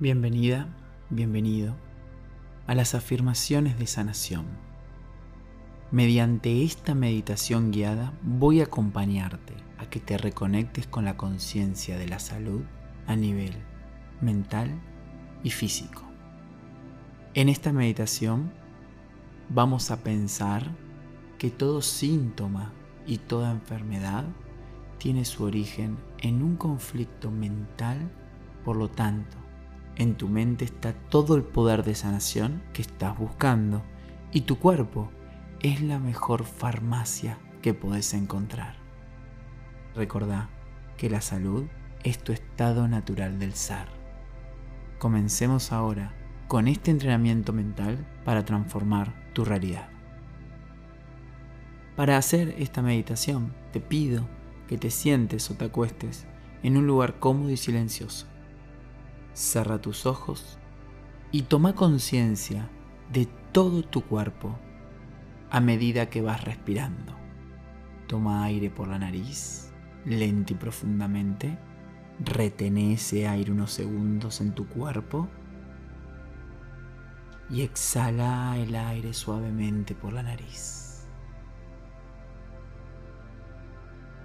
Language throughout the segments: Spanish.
Bienvenida, bienvenido a las afirmaciones de sanación. Mediante esta meditación guiada voy a acompañarte a que te reconectes con la conciencia de la salud a nivel mental y físico. En esta meditación vamos a pensar que todo síntoma y toda enfermedad tiene su origen en un conflicto mental, por lo tanto, en tu mente está todo el poder de sanación que estás buscando y tu cuerpo es la mejor farmacia que puedes encontrar. Recordá que la salud es tu estado natural del ser. Comencemos ahora con este entrenamiento mental para transformar tu realidad. Para hacer esta meditación te pido que te sientes o te acuestes en un lugar cómodo y silencioso Cerra tus ojos y toma conciencia de todo tu cuerpo a medida que vas respirando. Toma aire por la nariz, lento y profundamente. Retén ese aire unos segundos en tu cuerpo y exhala el aire suavemente por la nariz.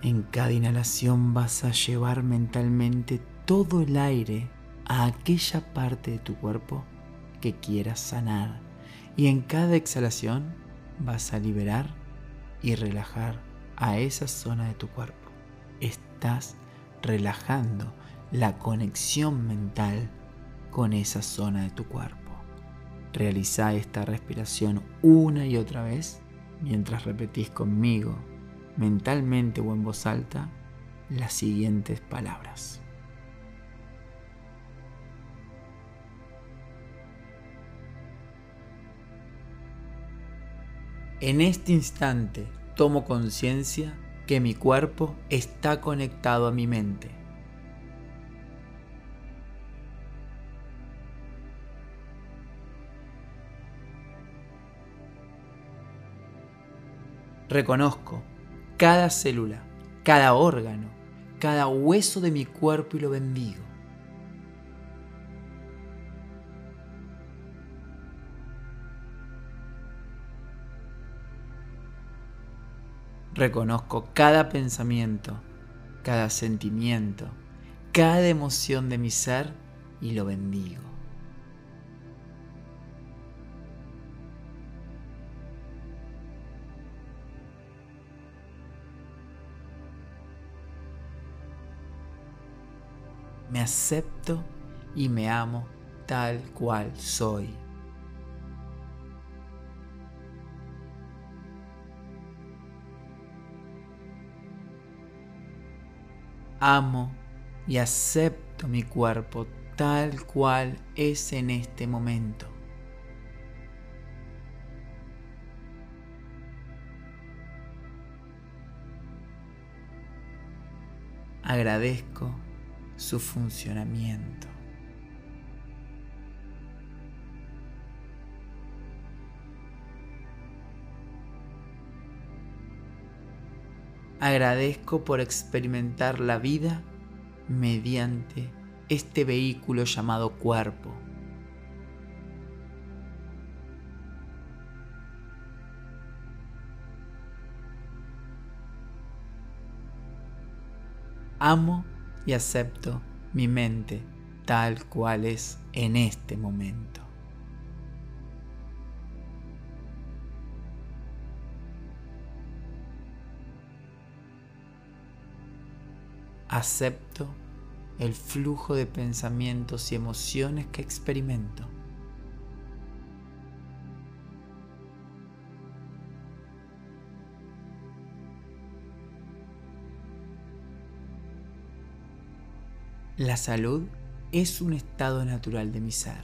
En cada inhalación vas a llevar mentalmente todo el aire a aquella parte de tu cuerpo que quieras sanar. Y en cada exhalación vas a liberar y relajar a esa zona de tu cuerpo. Estás relajando la conexión mental con esa zona de tu cuerpo. Realiza esta respiración una y otra vez mientras repetís conmigo, mentalmente o en voz alta, las siguientes palabras. En este instante tomo conciencia que mi cuerpo está conectado a mi mente. Reconozco cada célula, cada órgano, cada hueso de mi cuerpo y lo bendigo. Reconozco cada pensamiento, cada sentimiento, cada emoción de mi ser y lo bendigo. Me acepto y me amo tal cual soy. Amo y acepto mi cuerpo tal cual es en este momento. Agradezco su funcionamiento. Agradezco por experimentar la vida mediante este vehículo llamado cuerpo. Amo y acepto mi mente tal cual es en este momento. Acepto el flujo de pensamientos y emociones que experimento. La salud es un estado natural de mi ser.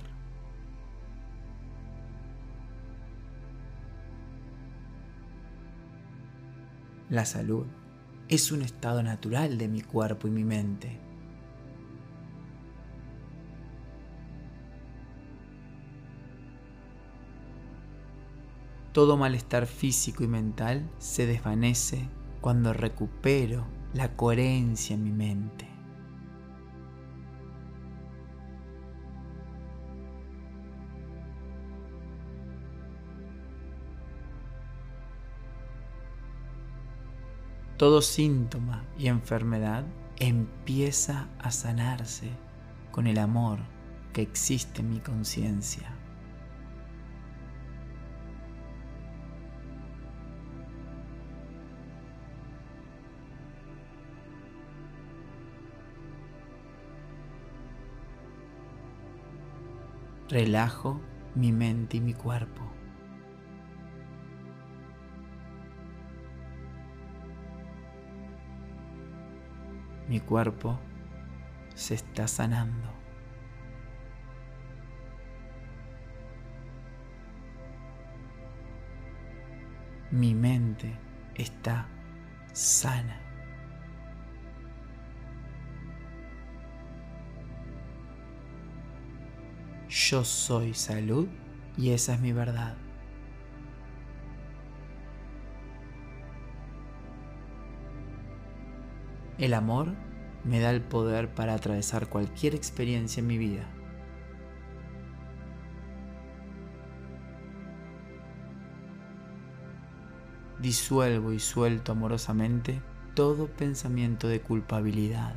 La salud es un estado natural de mi cuerpo y mi mente. Todo malestar físico y mental se desvanece cuando recupero la coherencia en mi mente. Todo síntoma y enfermedad empieza a sanarse con el amor que existe en mi conciencia. Relajo mi mente y mi cuerpo. Mi cuerpo se está sanando. Mi mente está sana. Yo soy salud y esa es mi verdad. El amor me da el poder para atravesar cualquier experiencia en mi vida. Disuelvo y suelto amorosamente todo pensamiento de culpabilidad.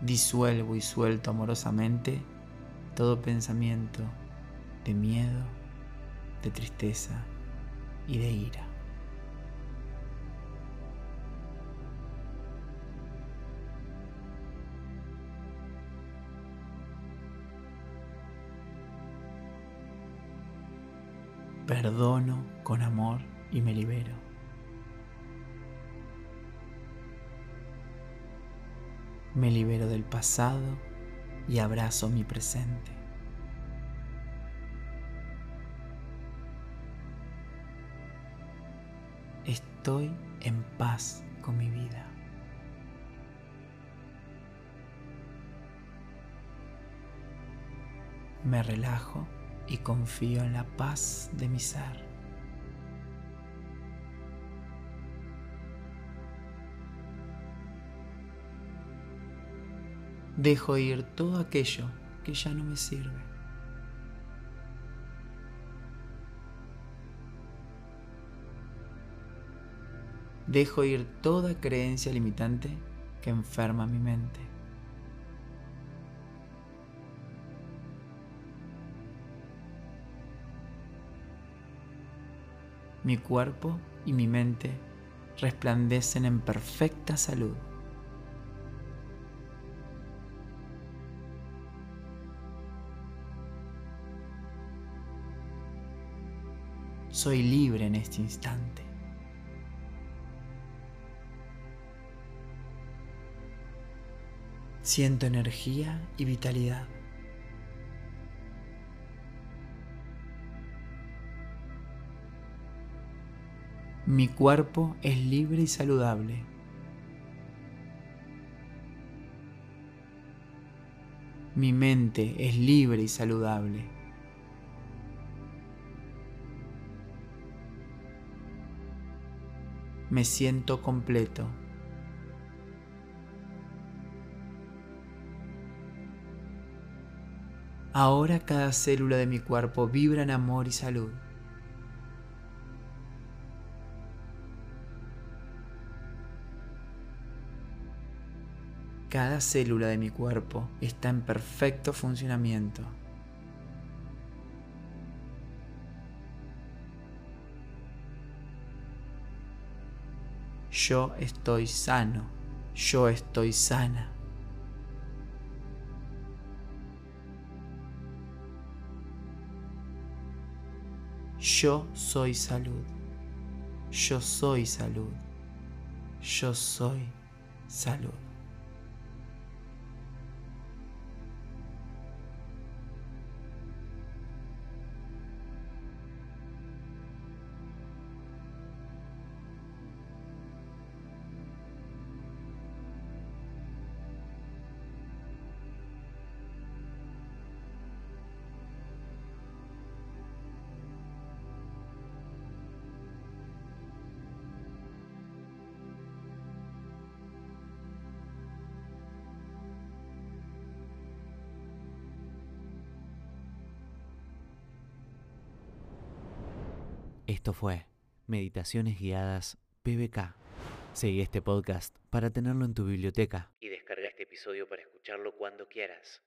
Disuelvo y suelto amorosamente todo pensamiento de miedo, de tristeza y de ira. Perdono con amor y me libero. Me libero del pasado y abrazo mi presente. Estoy en paz con mi vida. Me relajo y confío en la paz de mi ser. Dejo ir todo aquello que ya no me sirve. Dejo ir toda creencia limitante que enferma mi mente. Mi cuerpo y mi mente resplandecen en perfecta salud. Soy libre en este instante. Siento energía y vitalidad. Mi cuerpo es libre y saludable. Mi mente es libre y saludable. Me siento completo. Ahora cada célula de mi cuerpo vibra en amor y salud. Cada célula de mi cuerpo está en perfecto funcionamiento. Yo estoy sano, yo estoy sana. Yo soy salud. Yo soy salud. Yo soy salud. Esto fue Meditaciones Guiadas PBK. Seguí este podcast para tenerlo en tu biblioteca y descarga este episodio para escucharlo cuando quieras.